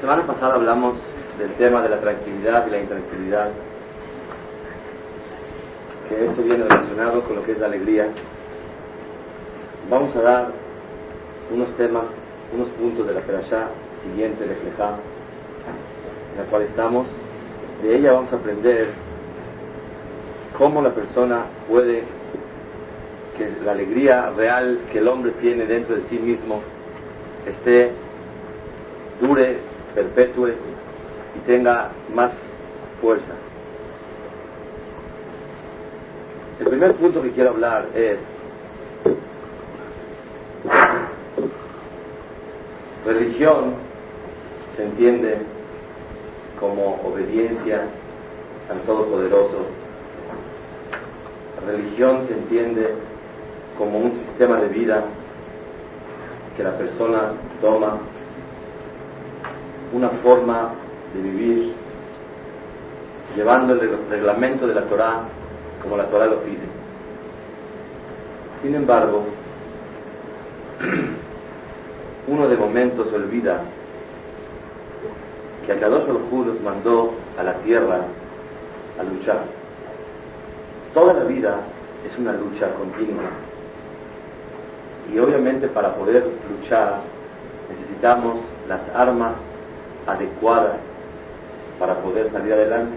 Semana pasada hablamos del tema de la tranquilidad y la intranquilidad, que esto viene relacionado con lo que es la alegría. Vamos a dar unos temas, unos puntos de la perashá siguiente, de Flejá, en la cual estamos. De ella vamos a aprender cómo la persona puede que la alegría real que el hombre tiene dentro de sí mismo esté, dure, perpetúe y tenga más fuerza. El primer punto que quiero hablar es religión se entiende como obediencia al Todopoderoso. religión se entiende como un sistema de vida que la persona toma, una forma de vivir, llevando el reglamento de la Torah como la Torah lo pide. Sin embargo, uno de momentos olvida que Akadosh Baruj los mandó a la tierra a luchar. Toda la vida es una lucha continua y obviamente para poder luchar necesitamos las armas adecuadas para poder salir adelante.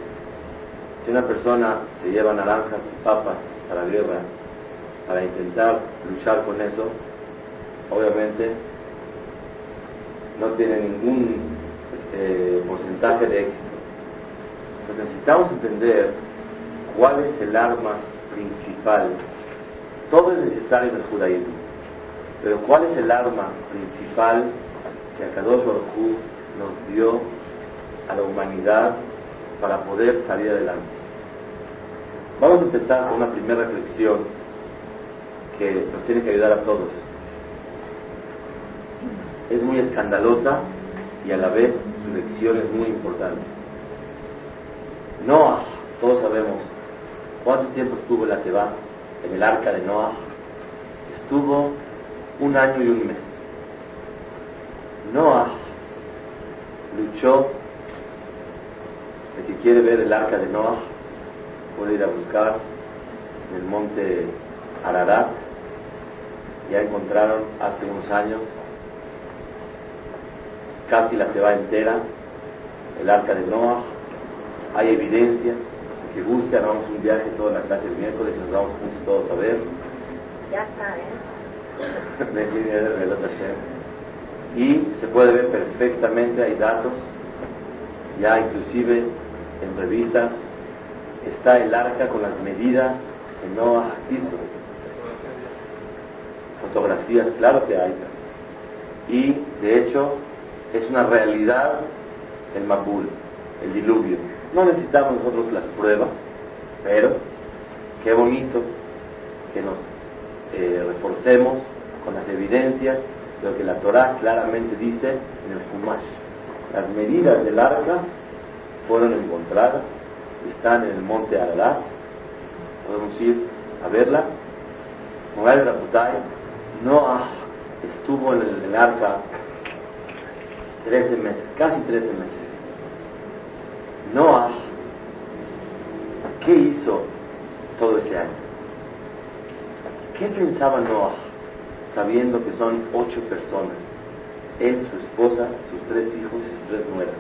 Si una persona se lleva naranjas y papas a la guerra para intentar luchar con eso, obviamente no tiene ningún este, porcentaje de éxito. Entonces necesitamos entender cuál es el arma principal. Todo es necesario en el judaísmo pero ¿cuál es el arma principal que Akadosh Baruj nos dio a la humanidad para poder salir adelante? Vamos a empezar con una primera reflexión que nos tiene que ayudar a todos. Es muy escandalosa y a la vez su lección es muy importante. Noah, todos sabemos cuánto tiempo estuvo la Teba en el arca de Noah. Estuvo un año y un mes. Noah luchó, el que quiere ver el arca de Noah puede ir a buscar en el monte Ararat, ya encontraron hace unos años casi la ciudad entera, el arca de Noah, hay evidencia, que guste, hagamos un viaje toda la clase el miércoles y nos vamos juntos todos a ver. Ya está, ¿eh? y se puede ver perfectamente, hay datos, ya inclusive en revistas está el arca con las medidas que no hizo. Fotografías, claro que hay. Y de hecho es una realidad el Mabul, el diluvio. No necesitamos nosotros las pruebas, pero qué bonito que nos eh, reforcemos con las evidencias de lo que la Torah claramente dice en el Fumash. Las medidas del arca fueron encontradas, están en el monte Ararat, podemos ir a verla. Moral Raputai, Noah estuvo en el, arca 13 meses, casi 13 meses. Noah, ¿qué hizo todo ese año? ¿Qué pensaba Noah? Sabiendo que son ocho personas, él, su esposa, sus tres hijos y sus tres nueras.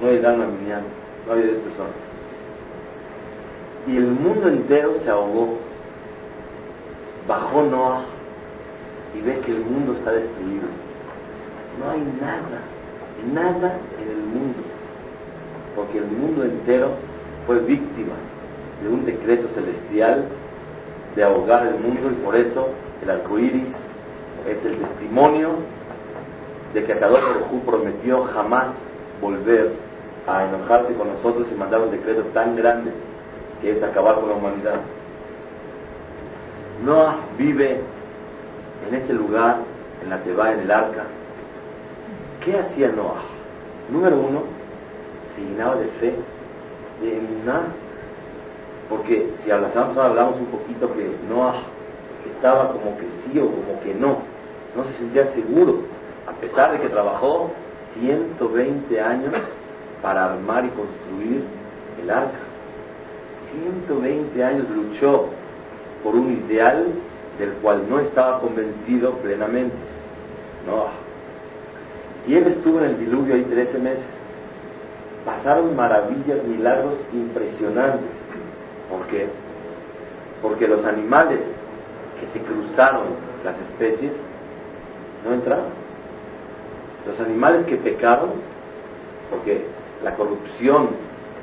No hay a Minyan, no hay diez personas. Y el mundo entero se ahogó. Bajó Noah y ve que el mundo está destruido. No hay nada, nada en el mundo, porque el mundo entero fue víctima de un decreto celestial de ahogar el mundo y por eso el arco iris es el testimonio de que Akadosh Baruj prometió jamás volver a enojarse con nosotros y mandar un decreto tan grande que es acabar con la humanidad. Noah vive en ese lugar, en la Teba, en el arca. ¿Qué hacía Noah? Número uno, se llenaba de fe, de nada. Porque si hablamos, hablamos un poquito que Noah estaba como que sí o como que no, no se sentía seguro, a pesar de que trabajó 120 años para armar y construir el arca. 120 años luchó por un ideal del cual no estaba convencido plenamente. No. Y él estuvo en el diluvio ahí 13 meses. Pasaron maravillas, milagros impresionantes. ¿Por qué? Porque los animales que se cruzaron las especies no entraron. Los animales que pecaron, porque la corrupción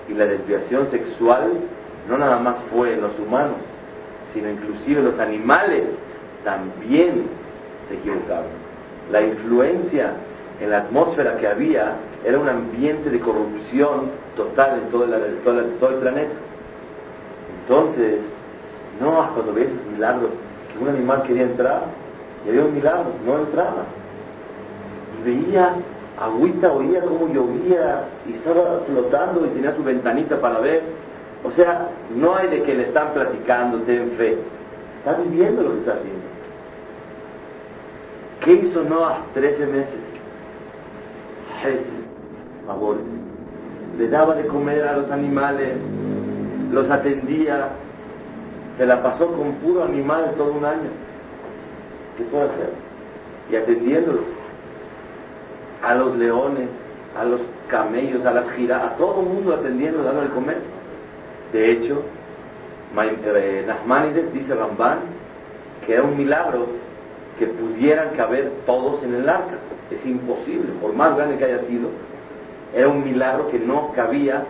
y la desviación sexual no nada más fue en los humanos, sino inclusive los animales también se equivocaron. La influencia en la atmósfera que había era un ambiente de corrupción total en todo, el planeta. Entonces, no, cuando ves milagros, que un animal quería entrar, y había un milagro, no entraba. Y veía agüita, oía cómo llovía, y estaba flotando y tenía su ventanita para ver o sea, no hay de que le están platicando, ten fe. Está viviendo lo que está haciendo. ¿Qué hizo Noah 13 meses? favor. Le daba de comer a los animales, los atendía, se la pasó con puro animal todo un año. ¿Qué puede hacer? Y atendiéndolos. A los leones, a los camellos, a las giras, a todo el mundo atendiendo, dándole de comer. De hecho, eh, Nachmanides dice Ramban que era un milagro que pudieran caber todos en el arca. Es imposible, por más grande que haya sido, era un milagro que no cabía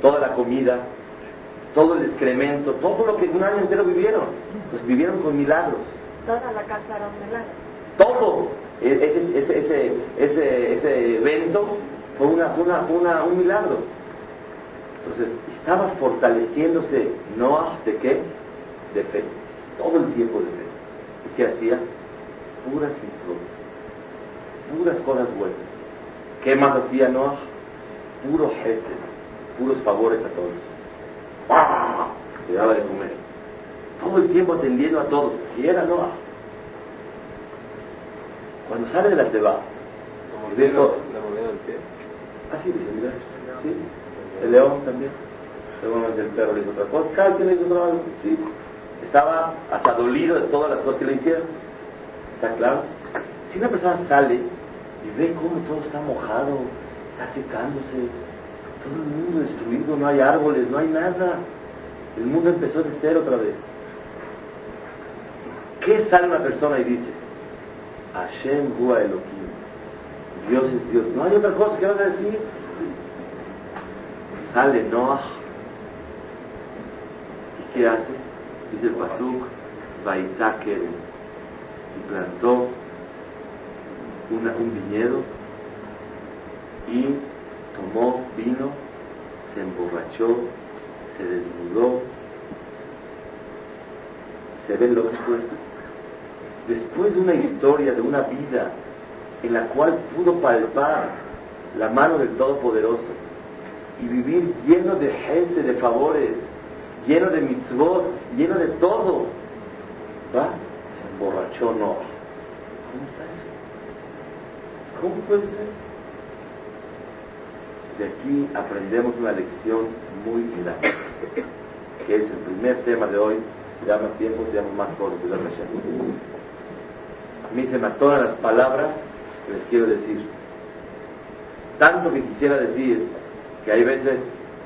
toda la comida, todo el excremento, todo lo que un año entero vivieron. Pues vivieron con milagros. Toda la casa era un milagro. Todo. E-, ese, ese, ese, ese, evento fue una, una, una, un milagro. Entonces, estaba fortaleciéndose Noah de qué? De fe. Todo el tiempo de fe. ¿Y qué hacía? Puras mitzvot. Puras cosas buenas. ¿Qué más hacía Noah? Puro jefe. Puros favores a todos. ¡Ah! Le daba de comer. Todo el tiempo atendiendo a todos. Si era Noah. Cuando sale de la teba, ¿La moneda del pie? Así dice, mira. ¿Sí? el león también, seguramente el perro le hizo otra cosa, cada quien le hizo otra cosa, sí. Estaba hasta dolido de todas las cosas que le hicieron. ¿Está claro? Si una persona sale y ve cómo todo está mojado, está secándose, todo el mundo destruido, no hay árboles, no hay nada. El mundo empezó de cero otra vez. ¿Qué sale una persona y dice? Hashem Hua Elohim. Dios es Dios. No hay otra cosa que vas a decir sale Noah y ¿qué hace? Dice el Pasuk, Keren y plantó un viñedo y tomó vino, se emborrachó, se desnudó. ¿Se ve lógico esto? Después de una historia, de una vida en la cual pudo palpar la mano del Todopoderoso, y vivir lleno de gente, de favores, lleno de mitzvot, lleno de todo. ¿Va? Se emborrachó, no. ¿Cómo está eso? ¿Cómo puede ser? De aquí aprendemos una lección muy grande, que es el primer tema de hoy. Si llama tiempo, se llama más corto de la A mí se me atonan las palabras que les quiero decir. Tanto que quisiera decir, que hay veces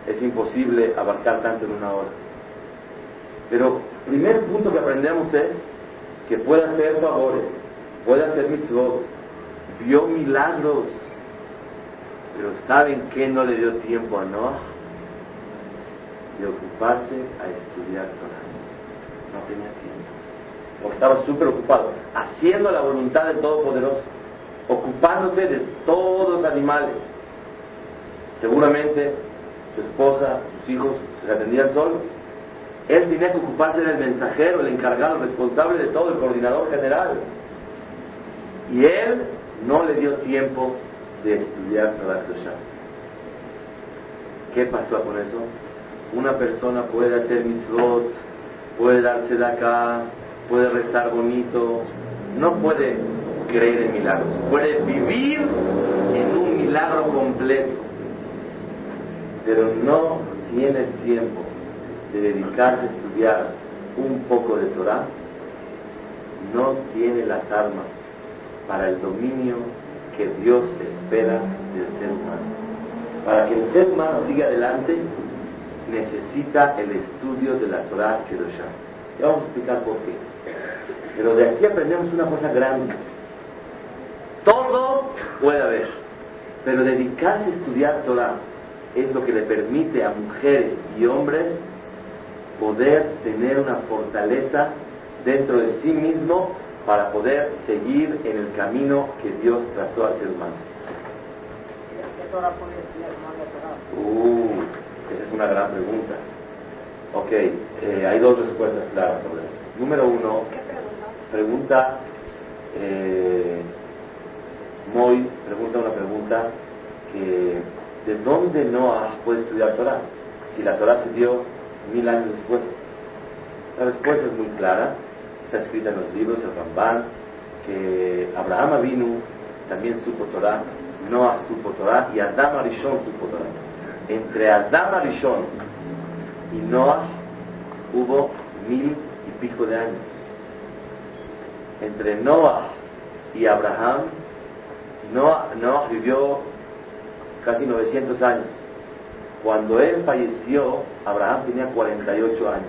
es imposible abarcar tanto en una hora. Pero el primer punto que aprendemos es que puede hacer favores, puede hacer mitzvot, vio milagros, pero ¿saben qué no le dio tiempo a Noah? De ocuparse a estudiar Torah. No tenía tiempo. Porque estaba súper ocupado, haciendo la voluntad del Todopoderoso. ocupándose de todos los animales. Seguramente su esposa, sus hijos se atendían solos. Él tenía que ocuparse del mensajero, el encargado, el responsable de todo, el coordinador general. Y él no le dio tiempo de estudiar Torah ¿Qué pasó con eso? Una persona puede hacer mitzvot, puede darse de acá, puede rezar bonito, no puede creer en milagros, puede vivir en un milagro completo, pero no tiene tiempo de dedicarse a estudiar un poco de Torah, no tiene las armas para el dominio que Dios espera del ser humano. Para que el ser humano siga adelante, necesita el estudio de la Torah Kedoshah. Ya vamos a explicar por qué. Pero de aquí aprendemos una cosa grande. Todo puede haber, pero dedicarse a estudiar Torah es lo que le permite a mujeres y hombres poder tener una fortaleza dentro de sí mismo para poder seguir en el camino que Dios trazó al ser humano. Uh, es una gran pregunta. Ok, eh, hay dos respuestas claras sobre eso. Número uno, pregunta, eh, Moy pregunta una pregunta que ¿de dónde Noah puede estudiar Torah? Si la Torah se dio mil años después. La respuesta es muy clara, está escrita en los libros, el Ramban, que Abraham vino también supo Torah, Noah supo Torah y Adam Arishon supo Torah. Entre Adam Arishon y Noah hubo mil y pico de años. Entre Noah y Abraham, Noah, Noah vivió casi 900 años. Cuando él falleció, Abraham tenía 48 años.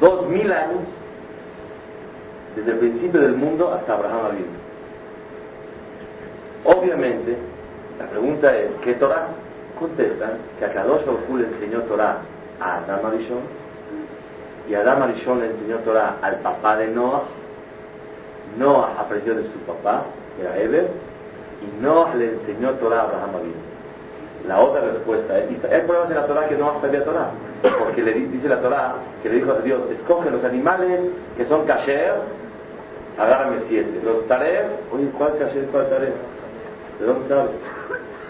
Dos mil años desde el principio del mundo hasta Abraham vino. Obviamente, la pregunta es, ¿qué Torah? Contestan que a Kadosh Baruj le enseñó Torah a Adam Arishon y Adam Arishon le enseñó Torah al papá de Noah. Noah aprendió de su papá, que era Eber, y Noah le enseñó Torah a Abraham Avinu. La otra respuesta es, ¿hay pruebas en la Torah que Noah sabía Torah? Porque le dice la Torah que le dijo a Dios, escoge los animales que son kasher, agárrame siete. Los taref, oye, ¿cuál kasher, cuál taref? ¿De dónde sabe?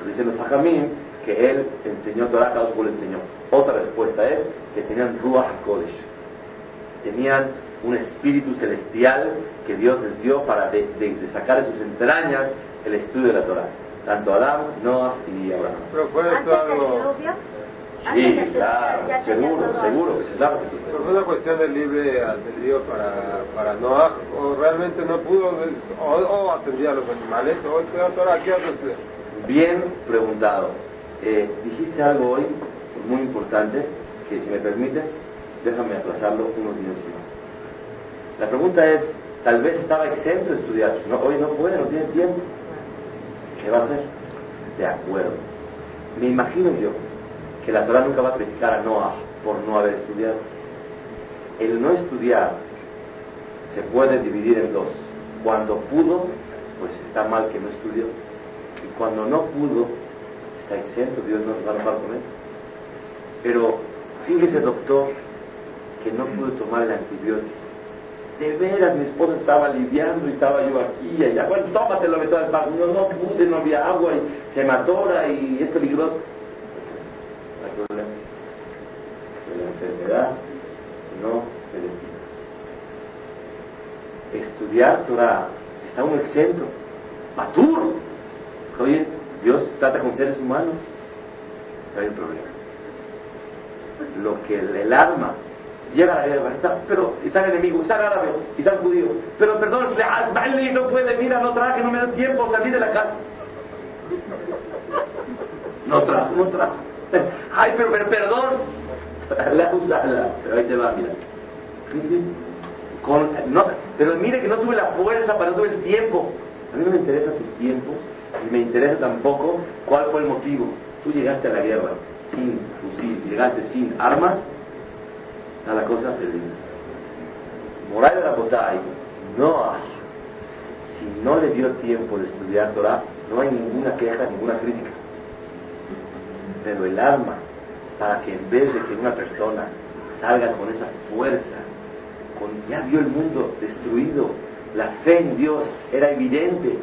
Dicen los hajamim que él enseñó Torah, cada le enseñó. Otra respuesta es que tenían Ruach Kodesh. Tenían un espíritu celestial que Dios les dio para de, sacar de sus entrañas el estudio de la Torah. Tanto Adán, Noah y Abraham. Pero fue esto algo... Sí, claro, seguro, seguro que claro que sí. Pero fue una cuestión de libre albedrío para, para Noah, o realmente no pudo, o, o atendía a los animales, o estudió Torah, ¿qué otro Bien preguntado. Eh, dijiste algo hoy muy importante, que si me permites, déjame aplazarlo unos minutos más. La pregunta es, tal vez estaba exento de estudiar, no, hoy no puede, no tiene tiempo. ¿Qué va a hacer? De acuerdo. Me imagino yo que la Torah nunca va a criticar a Noah por no haber estudiado. El no estudiar se puede dividir en dos. Cuando pudo, pues está mal que no estudió. Y cuando no pudo, está exento, Dios no va a él. Pero fíjese, doctor, que no pudo tomar el antibiótico. De veras, mi esposa estaba aliviando y estaba yo aquí y allá. Bueno, tómatelo, me todas No, no pude, no había agua y se mató y es peligroso. De la enfermedad no se le Estudiar Torah está un exento. Matur. Oye, Dios trata con seres humanos. No hay un problema. Lo que el arma llega a la guerra, está, pero está el enemigo, está el árabe, está el judío. Pero perdón, no puede, mira, no traje, no me da tiempo, salí de la casa. No trajo, no trajo. Ay, pero, pero perdón. La usala, pero ahí te va, mira. Con, no, pero mire que no tuve la fuerza, para no tuve el tiempo. A mí no me interesa tus tiempos, y me interesa tampoco cuál fue el motivo. Tú llegaste a la guerra sin fusil, llegaste sin armas, a la cosa perdida. Moral de la Botay, Noah si no le dio tiempo de estudiar Torah, no hay ninguna queja, ninguna crítica. Pero el alma, para que en vez de que una persona salga con esa fuerza, con, ya vio el mundo destruido, la fe en Dios era evidente,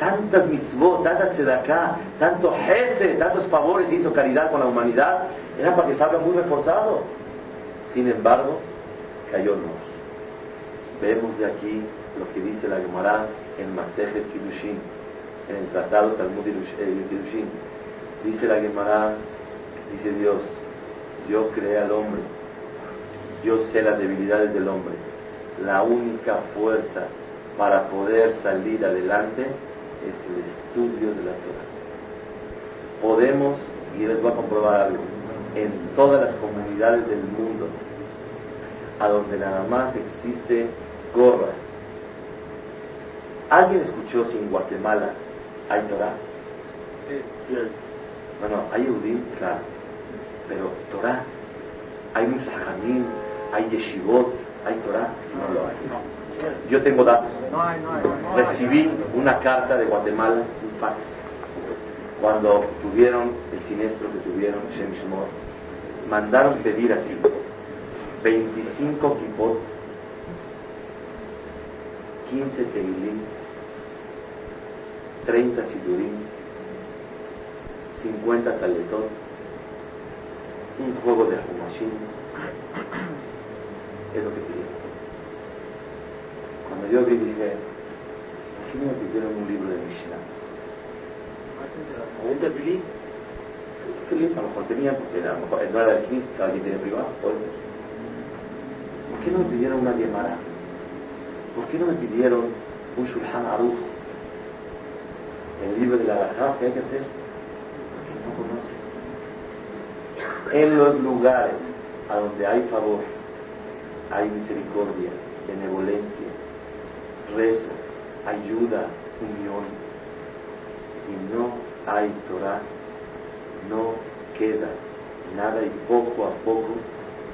tantas mitzvot, tantas tzedakah, tanto jefe, tantos favores hizo caridad con la humanidad, era para que salga muy reforzado. Sin embargo, cayó no. Vemos de aquí lo que dice la Gemara en Masejet Kiddushin, en el tratado Talmud eh, Kiddushin. Dice la Gemara, dice Dios, yo creé al hombre, yo sé las debilidades del hombre. La única fuerza para poder salir adelante es el estudio de la Torah. Podemos, y les voy a comprobar algo, en todas las comunidades del mundo, a donde nada más existe gorras. ¿Alguien escuchó si en Guatemala hay Torah? Sí. No, no, hay Udim, claro, pero Torah, hay Musajamim, hay Yeshivot, hay Torah, no lo hay. Yo tengo datos. Recibí una carta de Guatemala, un fax, cuando tuvieron el siniestro que tuvieron, Shem mandaron pedir así, 25 kipot, 15 teilín, 30 sidurín, 50 taletón, un juego de Humashim, es lo que pidieron. Cuando yo vi dije, ¿por qué no pidieron un libro de Mishnah? O un tefilín. A lo mejor tenía, porque a lo mejor no era el 15, cada quien tiene privado. ¿Por qué no me pidieron una Gemara? ¿Por qué no me pidieron un Shulchan Aruch? El libro de la Alajá que hay que hacer. Porque no conocen. En los lugares a donde hay favor, hay misericordia, benevolencia, rezo, ayuda, unión. Si no hay Torah, no queda nada y poco a poco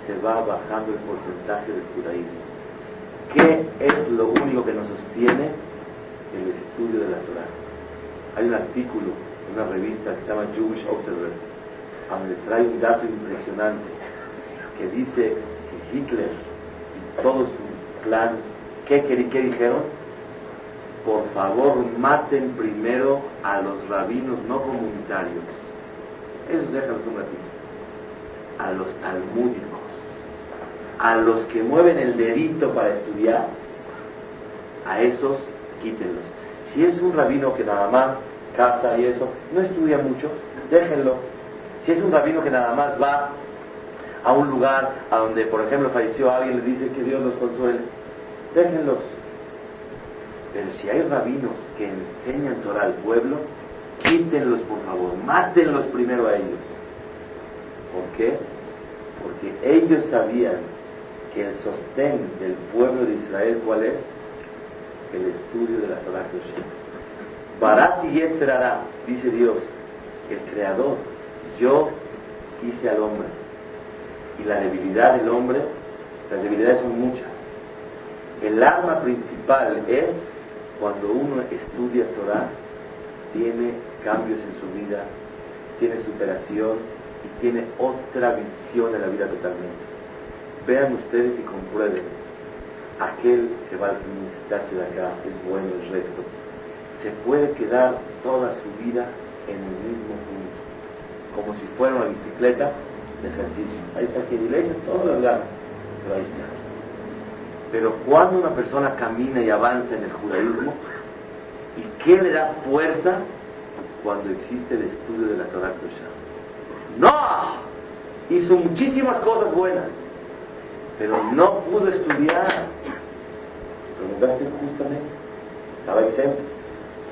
se va bajando el porcentaje del judaísmo. ¿Qué es lo único que nos sostiene? El estudio de la Torah. Hay un artículo en una revista que se llama Jewish Observer, donde trae un dato impresionante que dice que Hitler y todo su clan, ¿qué, qué dijeron? Por favor, maten primero a los rabinos no comunitarios. Esos déjalos un ratito. A los talmúdicos, a los que mueven el dedito para estudiar, a esos quítenlos. Si es un rabino que nada más casa y eso, no estudia mucho, déjenlo. Si es un rabino que nada más va a un lugar a donde, por ejemplo, falleció alguien, le dice que Dios los consuele, déjenlos. Pero si hay rabinos que enseñan Torah al pueblo, quítenlos por favor, mátenlos primero a ellos. ¿Por qué? Porque ellos sabían que el sostén del pueblo de Israel, ¿cuál es? El estudio de la Torah Barat y Yetzerara, dice Dios, el Creador, yo hice al hombre y la debilidad del hombre, las debilidades son muchas. El arma principal es cuando uno estudia Torah, tiene cambios en su vida, tiene superación y tiene otra visión de la vida totalmente. Vean ustedes y comprueben, aquel que va a necesitarse de acá es bueno, es recto, se puede quedar toda su vida en el mismo punto, como si fuera una bicicleta de ejercicio. Ahí está que le todos los pero ahí está. Pero cuando una persona camina y avanza en el judaísmo, ¿y qué le da fuerza? Cuando existe el estudio de la Torah No, hizo muchísimas cosas buenas, pero no pudo estudiar. Preguntaste justamente, estaba exento.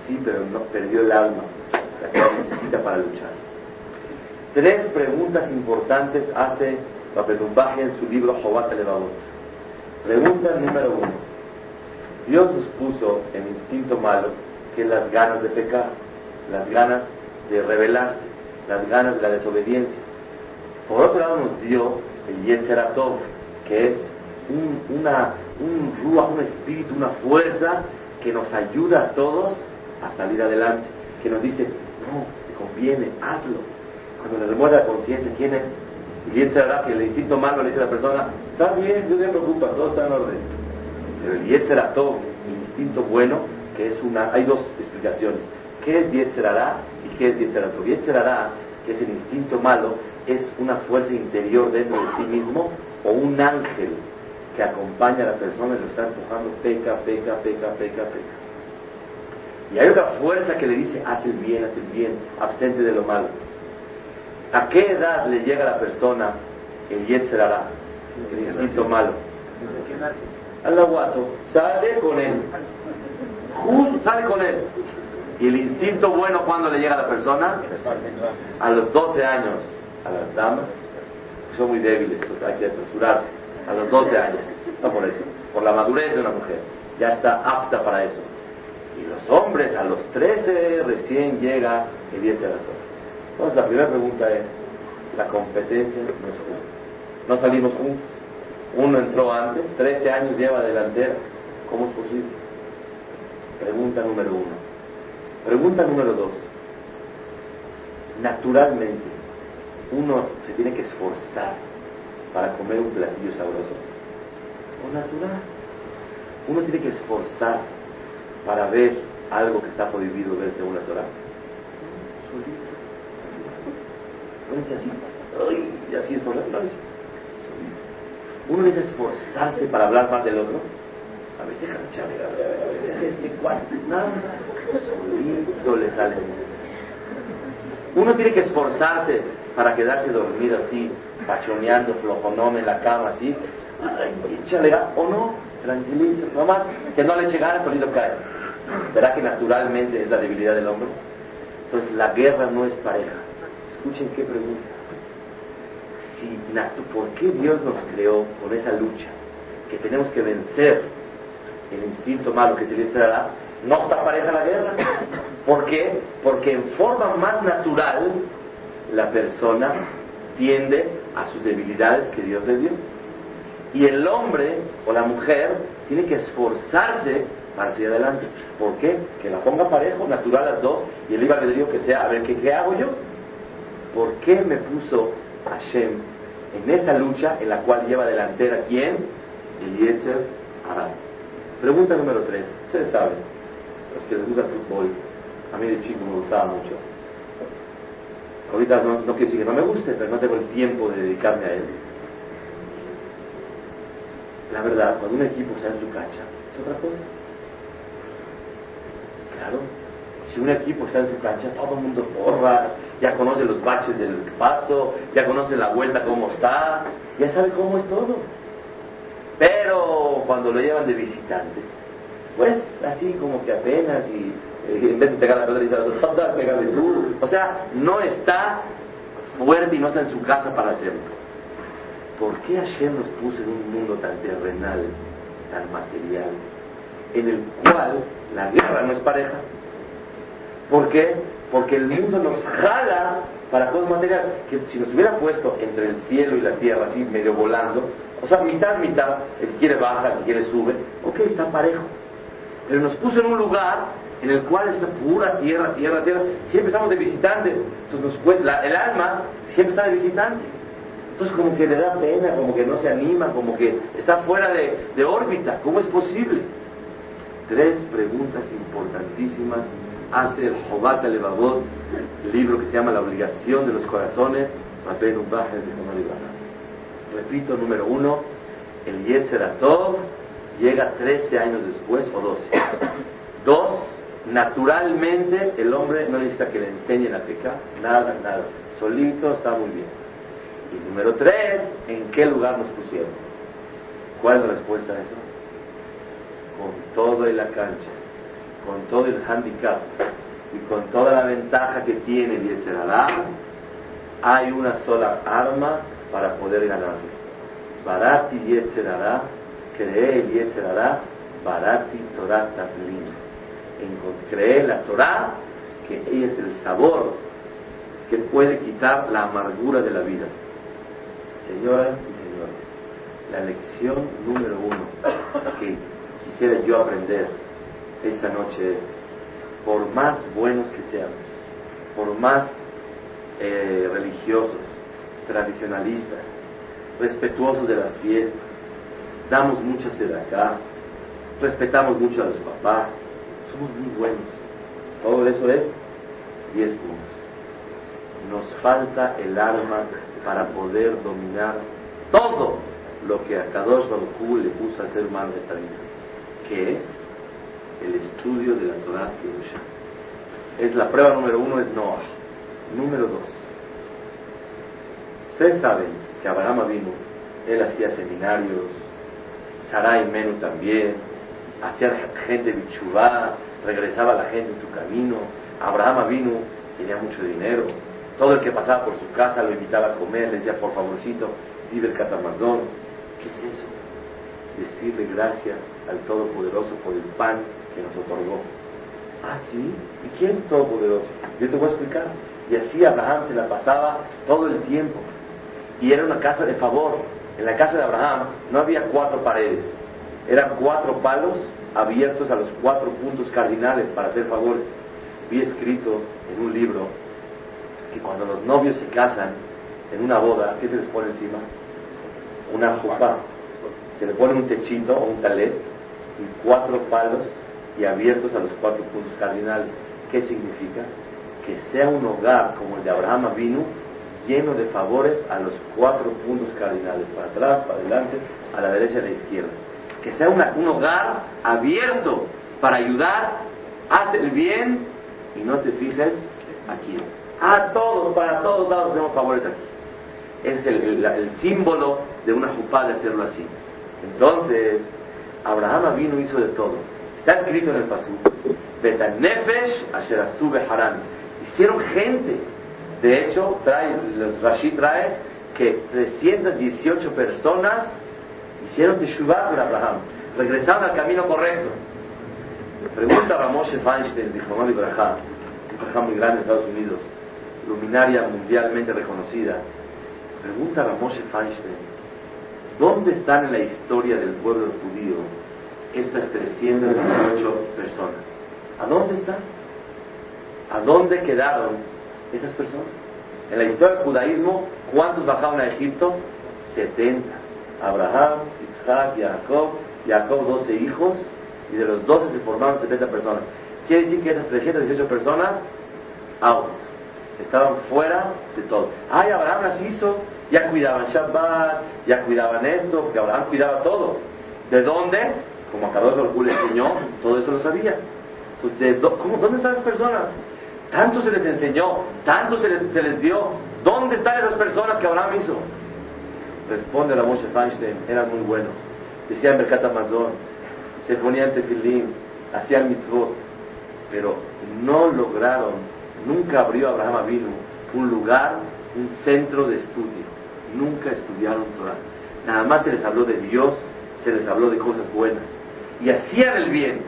Sí, pero no perdió el alma, la que necesita para luchar. Tres preguntas importantes hace Papelumbaje en su libro Jobat Levavot. Pregunta número uno. Dios nos puso el instinto malo, que las ganas de pecar, las ganas de rebelarse, las ganas de la desobediencia. Por otro lado nos dio el Yetzeratov, que es un, una, un un espíritu, una fuerza que nos ayuda a todos a salir adelante, que nos dice, no, te conviene, hazlo. Cuando le remueve la conciencia, ¿quién es? Y será que el instinto malo le dice a la persona, está bien, no te preocupes, todo está en orden. Pero el Yetzer todo, el instinto bueno, que es una, hay dos explicaciones. ¿Qué es Yetzer y qué es Yetzer Tov? Yetzer que es el instinto malo, es una fuerza interior dentro de sí mismo o un ángel que acompaña a la persona y lo está empujando, peca, peca, peca, peca, peca. Y hay otra fuerza que le dice, haz el bien, haz el bien, abstente de lo malo. ¿A qué edad le llega a la persona el Yetzer el instinto malo? Al aguato, sale con él. Sale con él. Y el instinto bueno, cuando le llega a la persona? A los 12 años. A las damas, son muy débiles, pues hay que apresurarse. A los 12 años. No por eso, por la madurez de una mujer. Ya está apta para eso. Y los hombres, a los 13 recién llega el la Entonces, la primera pregunta es: la competencia no es justa. No salimos juntos. Uno entró antes, 13 años lleva delantera. ¿Cómo es posible? Pregunta número uno. Pregunta número dos. Naturalmente, uno se tiene que esforzar para comer un platillo sabroso. O natural. Uno tiene que esforzar para ver algo que está prohibido ver según la. Solito. Es así. Ay, así es por la Uno debe esforzarse para hablar más del otro. A ver, déjame echarle, a ver, a ver, este cuarto. Nada, solito le sale. Uno tiene que esforzarse para quedarse dormido así, pachoneando, flojonón en la cama así. Ay, échale, o no, tranquiliza, nomás que no le ganas, solito cae. ¿Verdad que naturalmente es la debilidad del hombre? Entonces la guerra no es pareja. Escuchen qué pregunta. ¿Por qué Dios nos creó con esa lucha? Que tenemos que vencer el instinto malo que se le traerá. No está pareja la guerra. ¿Por qué? Porque en forma más natural la persona tiende a sus debilidades que Dios le dio. Y el hombre o la mujer tiene que esforzarse para seguir adelante. ¿Por qué? Que la ponga parejo, natural las dos, y el libre albedrío que sea, a ver, ¿qué, ¿qué hago yo? ¿Por qué me puso Hashem en esta lucha en la cual lleva delantera quién? Eliezer Arad. Pregunta número tres. Ustedes saben, los que les gusta el fútbol, a mí de chico me gustaba mucho. Ahorita no, no quiero decir que no me guste, pero no tengo el tiempo de dedicarme a él. La verdad, cuando un equipo está en su cancha, es otra cosa. Claro, si un equipo está en su cancha, todo el mundo corra, ya conoce los baches del pasto, ya conoce la vuelta cómo está, ya sabe cómo es todo. Pero cuando lo llevan de visitante, pues así como que apenas y eh, en vez de pegar la pelota dice a pegarle tú. O sea, no está fuerte y no está en su casa para hacerlo. ¿Por qué Hashem nos puso en un mundo tan terrenal, tan material, en el cual la guerra no es pareja? ¿Por qué? Porque el mundo nos jala para cosas materiales. Que si nos hubiera puesto entre el cielo y la tierra, así medio volando, o sea, mitad, mitad, el que quiere baja, el que quiere sube, ok, está parejo. Pero nos puso en un lugar en el cual está pura tierra, tierra, tierra. Siempre estamos de visitantes. Entonces el alma siempre está de visitante. Entonces como que le da pena, como que no se anima, como que está fuera de, órbita. ¿Cómo es posible? Tres preguntas importantísimas hace el Jobat Levavot, el libro que se llama La obligación de los corazones, Repito, número uno, el Yetzer Atov llega 13 años después o 12. Dos, naturalmente el hombre no necesita que le enseñen a pecar, nada, nada. Solito está muy bien. Y número tres, ¿en qué lugar nos pusieron? ¿Cuál es la respuesta a eso? Con todo en la cancha, con todo el handicap y con toda la ventaja que tiene Yetzerará, hay una sola arma para poder ganarle. Barati Yetzerará cree Yetzerará, Barati Torah Cree la Torah, que ella es el sabor que puede quitar la amargura de la vida. Señoras y señores, la lección número uno que quisiera yo aprender esta noche es, por más buenos que seamos, por más eh, religiosos, tradicionalistas, respetuosos de las fiestas, damos mucha acá, respetamos mucho a los papás, somos muy buenos. Todo eso es 10 puntos. Nos falta el alma para poder dominar todo lo que a Kadosh Baruj le puso al ser humano de esta vida, que es el estudio de la Torah. Es la prueba número uno, es Noah. Número dos. Ustedes saben que Abraham vino, él hacía seminarios, Sarai Menu también, hacía gente bichubá, regresaba la gente en su camino. Abraham vino, tenía mucho dinero. Todo el que pasaba por su casa lo invitaba a comer, le decía, por favorcito, vive el catamazón. ¿Qué es eso? Decirle gracias al Todopoderoso por el pan que nos otorgó. Ah, sí, ¿y quién es Todopoderoso? Yo te voy a explicar. Y así Abraham se la pasaba todo el tiempo. Y era una casa de favor. En la casa de Abraham no había cuatro paredes, eran cuatro palos abiertos a los cuatro puntos cardinales para hacer favores. Vi escrito en un libro que cuando los novios se casan en una boda, ¿qué se les pone encima? Una jupa. Se le pone un techito o un talet y cuatro palos y abiertos a los cuatro puntos cardinales. ¿Qué significa? Que sea un hogar como el de Abraham vino lleno de favores a los cuatro puntos cardinales, para atrás, para adelante, a la derecha y a la izquierda. Que sea un hogar abierto para ayudar, haz el bien y no te fijes aquí. A todos, para todos lados hacemos favores aquí. Es el, símbolo de una jupá de hacerlo así. Entonces, Abraham vino hizo de todo. Está escrito en el Pasú. Betanefesh Asherazu Haran. Hicieron gente de hecho, trae, los Rashi trae que 318 personas hicieron Teshuvah con Abraham, regresaron al camino correcto. Pregunta a Moshe Feinstein, Zichronol Ibrahá, un muy grande de Estados Unidos, luminaria mundialmente reconocida. Pregunta a Moshe Feinstein, ¿dónde están en la historia del pueblo judío estas 318 personas? ¿A dónde están? ¿A dónde quedaron esas personas. En la historia del judaísmo, ¿cuántos bajaron a Egipto? 70. Abraham, Isaac, Jacob, Jacob 12 hijos, y de los 12 se formaron 70 personas. Quiere decir que esas 318 personas, out. Estaban fuera de todo. Ay, Abraham las hizo, ya cuidaban Shabbat, ya cuidaban esto, porque Abraham cuidaba todo. ¿De dónde? Como acabó de le enseñó, todo eso lo sabía. ¿de ¿cómo, ¿Dónde están las personas? Tanto se les enseñó, tanto se les, dio. ¿Dónde están esas personas que Abraham hizo? Responde la Moshe Feinstein, eran muy buenos. Decían Mercat Amazon, se ponían tefilín, hacían mitzvot, pero no lograron, nunca abrió Abraham Avinu un lugar, un centro de estudio. Nunca estudiaron Torah. Nada más se les habló de Dios, se les habló de cosas buenas. Y hacían el bien,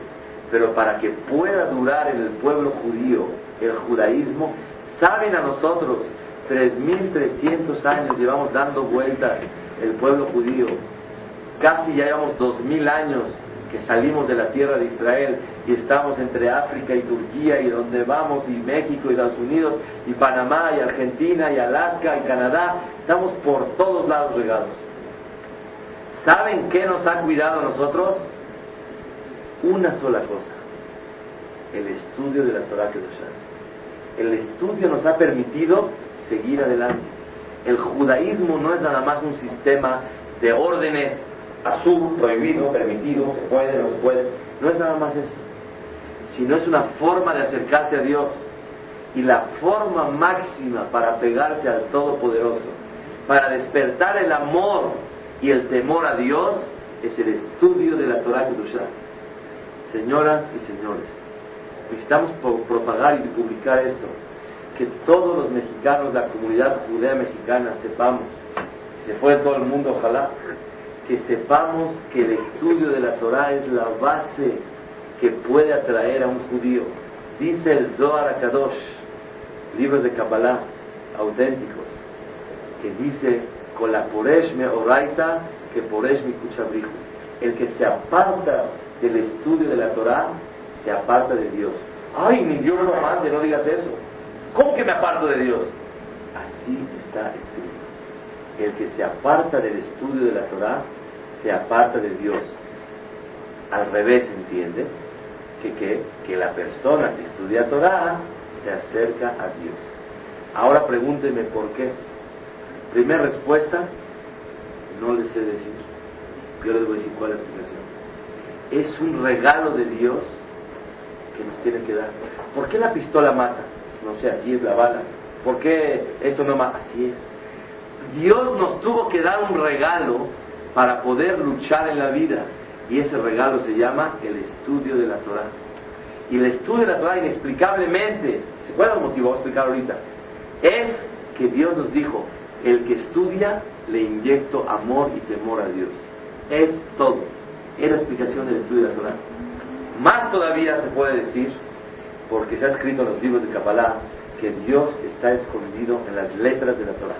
pero para que pueda durar en el pueblo judío el judaísmo, saben a nosotros, 3.300 años llevamos dando vueltas el pueblo judío, casi ya llevamos 2.000 años que salimos de la tierra de Israel y estamos entre África y Turquía y donde vamos y México y Estados Unidos y Panamá y Argentina y Alaska y Canadá, estamos por todos lados regados. ¿Saben qué nos ha cuidado a nosotros? Una sola cosa, el estudio de la Torah Kedoshah el estudio nos ha permitido seguir adelante. El judaísmo no es nada más un sistema de órdenes, azul, prohibido, permitido, se puede, no se puede. No es nada más eso. Sino es una forma de acercarse a Dios. Y la forma máxima para pegarse al Todopoderoso, para despertar el amor y el temor a Dios, es el estudio de la Torah Kedushah. Señoras y señores, necesitamos propagar y publicar esto, que todos los mexicanos, la comunidad judea mexicana, sepamos, se fue todo el mundo, ojalá, que sepamos que el estudio de la Torah es la base que puede atraer a un judío. Dice el Zohar Akadosh, libros de Kabbalah auténticos, que dice, con la me oraita, que poresh mi kuchabrihu. El que se aparta del estudio de la Torah se aparta de Dios. Ay, mi Dios no mande, no digas eso. ¿Cómo que me aparto de Dios? Así está escrito. El que se aparta del estudio de la Torah, se aparta de Dios. Al revés, ¿entiende? Que, que, que la persona que estudia Torah se acerca a Dios. Ahora pregúnteme por qué. Primera respuesta, no le sé decir. Yo les voy a decir cuál es la explicación. Es un regalo de Dios que nos tiene que dar. ¿Por qué la pistola mata? No sé, así es la bala. ¿Por qué esto no mata? Así es. Dios nos tuvo que dar un regalo para poder luchar en la vida. Y ese regalo se llama el estudio de la Torah. Y el estudio de la Torah inexplicablemente, ¿se dar un motivo? A explicar ahorita. Es que Dios nos dijo, el que estudia le inyecto amor y temor a Dios. Es todo. Es la explicación del estudio de la Torah. Más todavía se puede decir, porque se ha escrito en los libros de Kabbalah, que Dios está escondido en las letras de la Torah.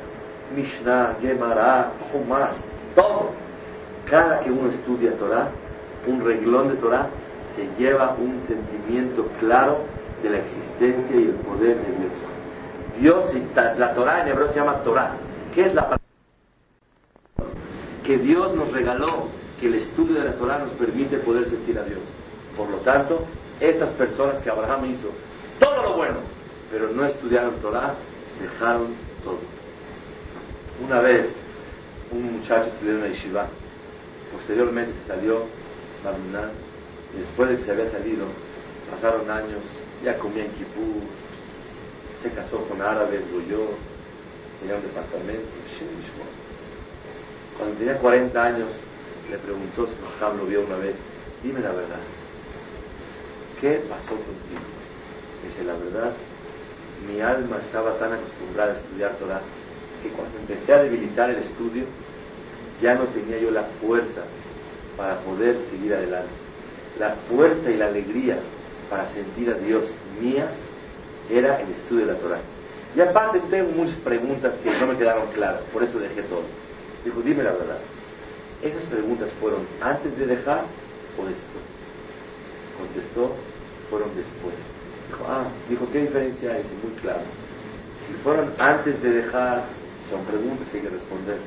Mishnah, Gemara, Humar, todo. Cada que uno estudia Torah, un reglón de Torah, se lleva un sentimiento claro de la existencia y el poder de Dios. Dios, la Torah en hebreo se llama Torah. ¿Qué es la palabra? Que Dios nos regaló, que el estudio de la Torah nos permite poder sentir a Dios. Por lo tanto, estas personas que Abraham hizo todo lo bueno, pero no estudiaron Torah, dejaron todo. Una vez, un muchacho estudió en la yeshiva, posteriormente salió Barminan, y después de que se había salido, pasaron años, ya comía en Kipur, se casó con árabes, huyó, tenía un departamento, cuando tenía 40 años, le preguntó si Maham lo vio una vez, dime la verdad, ¿qué pasó contigo? Dice, la verdad, mi alma estaba tan acostumbrada a estudiar Torah que cuando empecé a debilitar el estudio, ya no tenía yo la fuerza para poder seguir adelante. La fuerza y la alegría para sentir a Dios mía era el estudio de la Torah. Y aparte tengo muchas preguntas que no me quedaron claras, por eso dejé todo. Dijo, dime la verdad. ¿Esas preguntas fueron antes de dejar o después? Contestó, fueron después. Dijo, ah, dijo, ¿qué diferencia hay? Muy claro. Si fueron antes de dejar, son preguntas que hay que responder.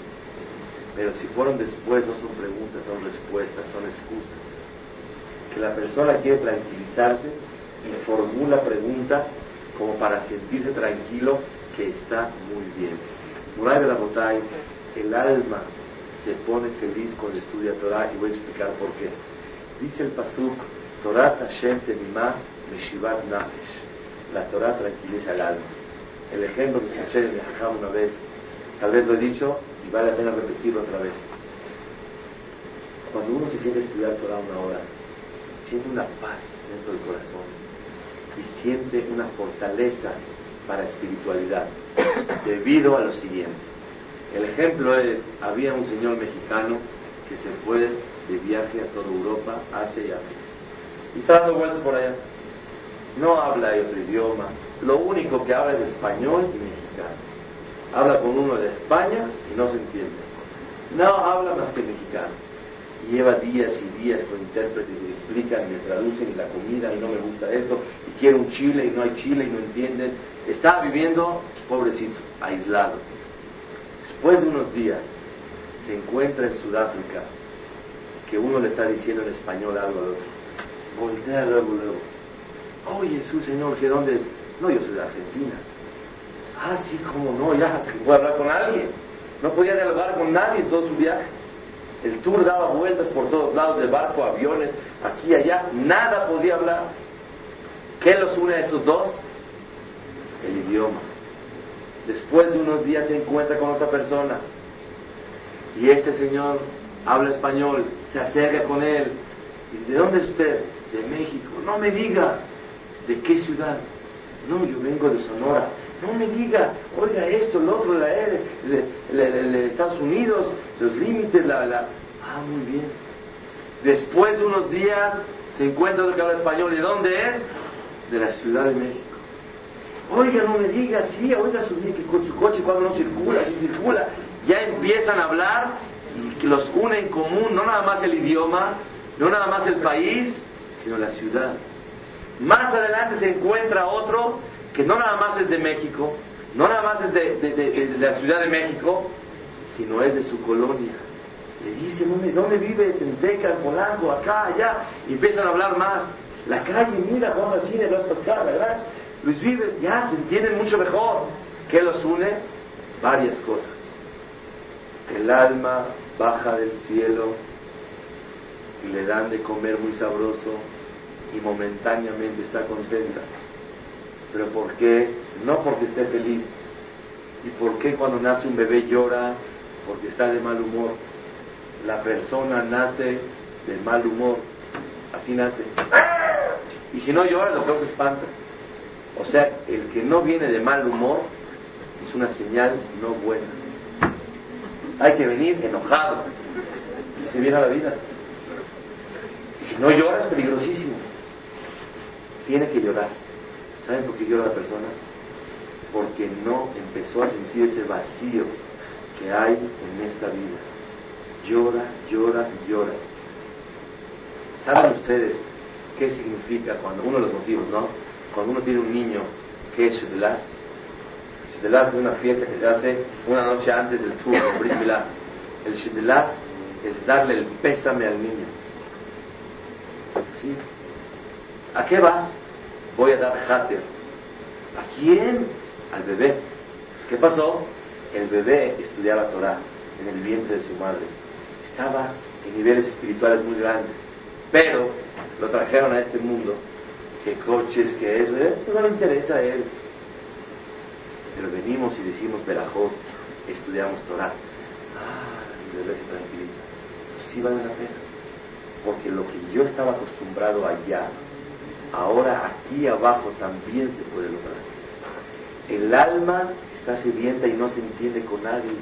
Pero si fueron después, no son preguntas, son respuestas, son excusas. Que la persona quiere tranquilizarse y formula preguntas como para sentirse tranquilo que está muy bien. De la el alma se pone feliz cuando estudia Torah y voy a explicar por qué. Dice el Pasuk, Torah Hashem Temimah Meshivat Nafesh. La Torah tranquiliza el alma. El ejemplo que escuché en Jajam una vez, tal vez lo he dicho y vale la pena repetirlo otra vez. Cuando uno se siente a estudiar Torah una hora, siente una paz dentro del corazón y siente una fortaleza para espiritualidad, debido a lo siguiente. El ejemplo es, había un señor mexicano que se fue de viaje a toda Europa, Asia y África. Y está dando vueltas por allá. No habla otro idioma. Lo único que habla es español y mexicano. Habla con uno de España y no se entiende. No habla más que mexicano. Y lleva días y días con intérpretes y le explican y le traducen y la comida y no me gusta esto y quiere un chile y no hay chile y no entienden. Está viviendo, pobrecito, aislado. Después de unos días se encuentra en Sudáfrica que uno le está diciendo en español algo al otro. Voltea luego, luego. Oye, Jesús, Señor, ¿de dónde es? No, yo soy de Argentina. Ah, sí, cómo no, ya, voy a hablar con alguien. No podía dialogar con nadie en todo su viaje. El tour daba vueltas por todos lados, de barco, aviones, aquí y allá. Nada podía hablar. ¿Qué los une a estos dos? El idioma. Después de unos días se encuentra con otra persona. Y ese señor habla español, se acerca con él. ¿Y de dónde es usted? De México. No me diga. ¿De qué ciudad? No, yo vengo de Sonora. No me diga, oiga esto, lo otro, la, de Estados Unidos, los límites, la, la... Ah, muy bien. Después de unos días se encuentra otro que habla español. ¿De dónde es? De la Ciudad de México. Oiga, no me diga, sí, oiga su, su coche cuando no circula, sí circula. Ya empiezan a hablar y los une en común, no nada más el idioma, no nada más el país, sino la ciudad. Más adelante se encuentra otro que no nada más es de México, no nada más es de, la Ciudad de México, sino es de su colonia. Le dice, ¿dónde, vives? En Teca, en Polanco, acá, allá. Y empiezan a hablar más. La calle, mira, vamos al cine, vas Pascal, ¿verdad? Luis Vives, ya se entienden mucho mejor. ¿Qué los une? Varias cosas. El alma baja del cielo y le dan de comer muy sabroso y momentáneamente está contenta. Pero ¿por qué? No porque esté feliz. ¿Y por qué cuando nace un bebé llora? Porque está de mal humor. La persona nace de mal humor. Así nace. Y si no llora, el doctor se espanta. O sea, el que no viene de mal humor es una señal no buena. Hay que venir enojado. Y se viene a la vida. Si no llora es peligrosísimo. Tiene que llorar. ¿Saben por qué llora la persona? Porque no empezó a sentir ese vacío que hay en esta vida. Llora, llora, llora. ¿Saben ustedes qué significa cuando, uno de los motivos, ¿no? Cuando uno tiene un niño que es Shidlas, Shidlas es una fiesta que se hace una noche antes del tour, el Shidlas es darle el pésame al niño. ¿Sí? ¿A qué vas? Voy a dar hater. ¿A quién? Al bebé. ¿Qué pasó? El bebé estudiaba Torah en el vientre de su madre. Estaba en niveles espirituales muy grandes. Pero lo trajeron a este mundo. ¿Qué coches? ¿Qué es? Eso no le interesa a él. Pero venimos y decimos Berajot, estudiamos Torah. Ah, mi bebé se tranquiliza. Pues sí vale la pena. Porque lo que yo estaba acostumbrado allá, ahora aquí abajo también se puede lograr. El alma está sedienta y no se entiende con nadie.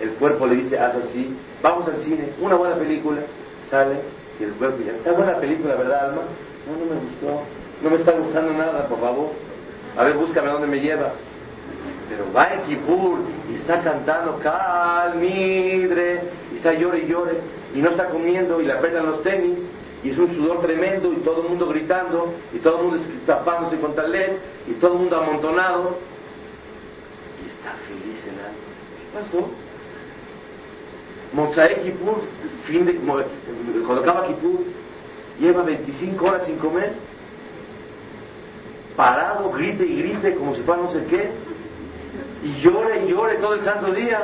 El cuerpo le dice, haz así, vamos al cine, una buena película, sale y el cuerpo ya, está buena película, ¿verdad, alma? No, no me gustó, no me está gustando nada, por favor. A ver, búscame a dónde me llevas. Pero va en Kipur y está cantando calmidre, y está llore y llore, y no está comiendo y le apretan los tenis, y es un sudor tremendo y todo el mundo gritando y todo el mundo tapándose con led y todo el mundo amontonado y está feliz el alma. ¿Qué pasó? Mozae Kippur, fin de, cuando acaba Kippur, lleva 25 horas sin comer, parado, grite y grite como si fuera no sé qué, y llore y llore todo el santo día.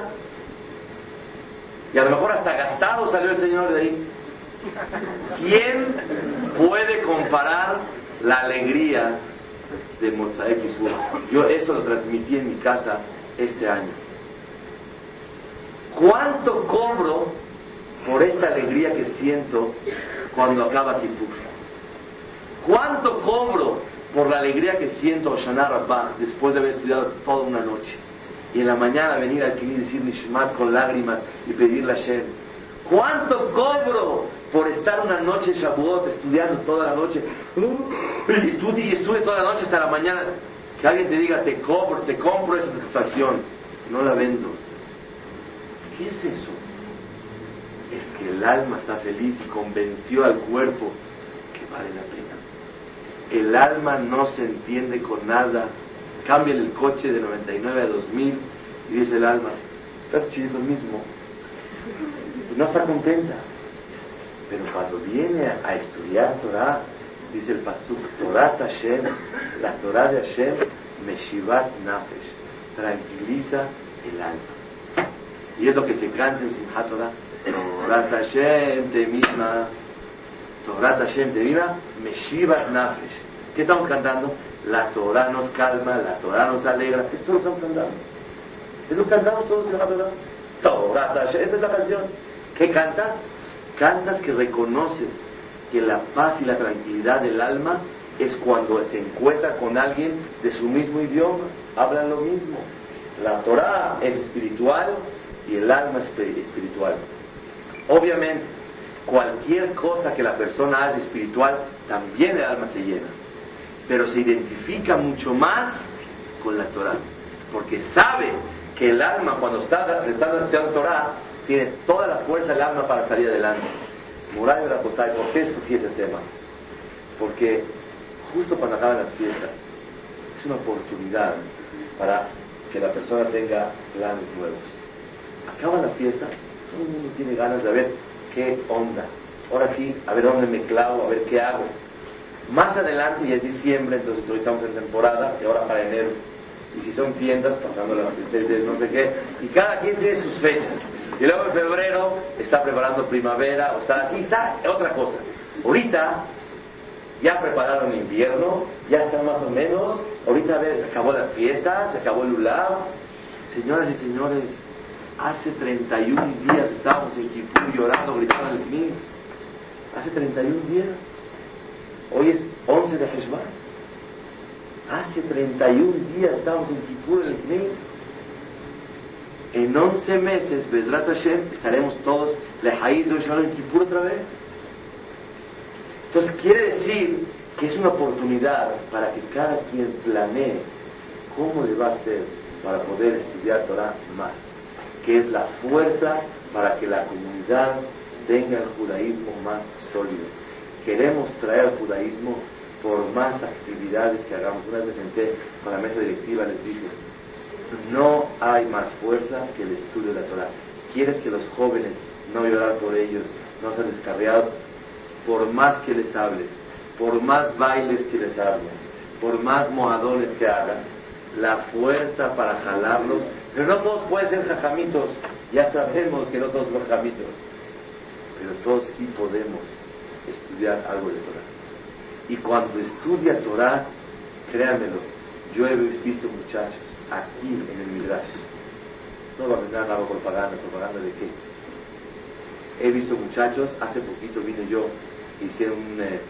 Y a lo mejor hasta gastado salió el Señor de ahí. ¿Quién puede comparar la alegría de Mozart Yo eso lo transmití en mi casa este año. ¿Cuánto cobro por esta alegría que siento cuando acaba Kippur? ¿Cuánto cobro por la alegría que siento Oshana Rabbah después de haber estudiado toda una noche? Y en la mañana venir al Kini y decir Nishmat con lágrimas y pedirle a Shem. ¿Cuánto cobro por estar una noche Shavuot estudiando toda la noche, y estudie y toda la noche hasta la mañana, que alguien te diga, te cobro, te compro esa satisfacción, no la vendo. ¿Qué es eso? Es que el alma está feliz y convenció al cuerpo que vale la pena. El alma no se entiende con nada. Cambia el coche de 99 a 2000 y dice el alma, está chido mismo. Y no está contenta. Pero cuando viene a estudiar Torah, dice el Pasuk, Torah Hashem, la Torah de Hashem, Meshivat Nafesh, tranquiliza el alma. Y es lo que se canta en Simchat Torah Hashem te misma, Torah Hashem te misma, Meshivat Nafesh. ¿Qué estamos cantando? La Torah nos calma, la Torah nos alegra. Esto lo estamos cantando. Es lo que cantamos todos en la Torah. Torah Hashem, esta es la canción. ¿Qué cantas? Cantas que reconoces que la paz y la tranquilidad del alma es cuando se encuentra con alguien de su mismo idioma, hablan lo mismo. La Torah es espiritual y el alma es espiritual. Obviamente, cualquier cosa que la persona hace espiritual, también el alma se llena. Pero se identifica mucho más con la Torah, porque sabe que el alma cuando está, está estudiando Torah tiene toda la fuerza del alma para salir adelante. Muray Rakotay, ¿por qué escogí ese tema? Porque justo cuando acaban las fiestas, es una oportunidad para que la persona tenga planes nuevos. Acaba la fiesta, mundo tiene ganas de ver qué onda. Ahora sí, a ver dónde me clavo, a ver qué hago. Más adelante, ya es diciembre, entonces hoy estamos en temporada, y ahora para enero. Y si son tiendas, pasando las no sé qué. Y cada quien tiene sus fechas. Y luego en febrero está preparando primavera, o está así, está otra cosa. Ahorita ya prepararon invierno, ya están más o menos. Ahorita a ver, acabó las fiestas, acabó el lulab. Señoras y señores, hace 31 días estábamos en Kipur llorando, gritando el Knis. Hace 31 días. Hoy es 11 de Heshvan. Hace 31 días estábamos en Kipur en el Knis. En 11 meses, Bezrat Hashem, estaremos todos Lehaid en Kipur otra vez. Entonces quiere decir que es una oportunidad para que cada quien planee cómo le va a hacer para poder estudiar Torah más, que es la fuerza para que la comunidad tenga el judaísmo más sólido. Queremos traer al judaísmo por más actividades que hagamos. Una vez me senté con la mesa directiva, les dije, no hay más fuerza que el estudio de la Torah. ¿Quieres que los jóvenes no llorar por ellos, no sean descarriados? Por más que les hables, por más bailes que les hables, por más mojadones que hagas, la fuerza para jalarlos, pero no todos pueden ser jajamitos, ya sabemos que no todos son jajamitos, pero todos sí podemos estudiar algo de Torah. Y cuando estudia Torah, créanmelo, yo he visto muchachos aquí en el Midrash, no va a venir nada propaganda, propaganda de qué. He visto muchachos, hace poquito vine yo, hicieron un, eh,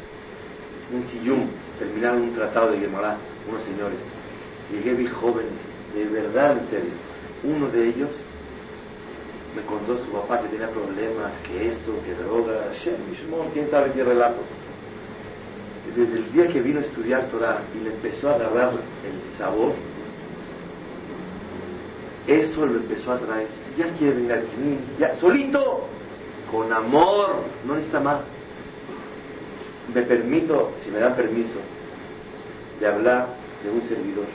un sillón, terminaron un tratado de Gemara, unos señores. Llegué, vi jóvenes, de verdad, en serio. Uno de ellos me contó su papá que tenía problemas, que esto, que droga, quién sabe qué relatos. Desde el día que vino a estudiar Torah y le empezó a agarrar el sabor, eso lo empezó a traer. Ya quiere venir ya, solito, con amor, no necesita más me permito, si me dan permiso, de hablar de un servidor.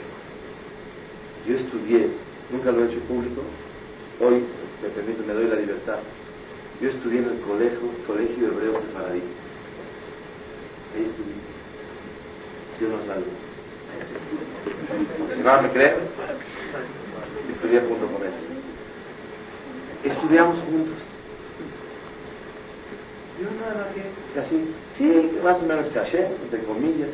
Yo estudié, nunca lo he hecho público, hoy me permito, me doy la libertad. Yo estudié en el colegio, colegio hebreo sefaradí. Ahí estudié. Si no salgo. Si no me creen, estudié junto con él. Estudiamos juntos. Yo nada que, así, sí, más o menos caché, entre comillas.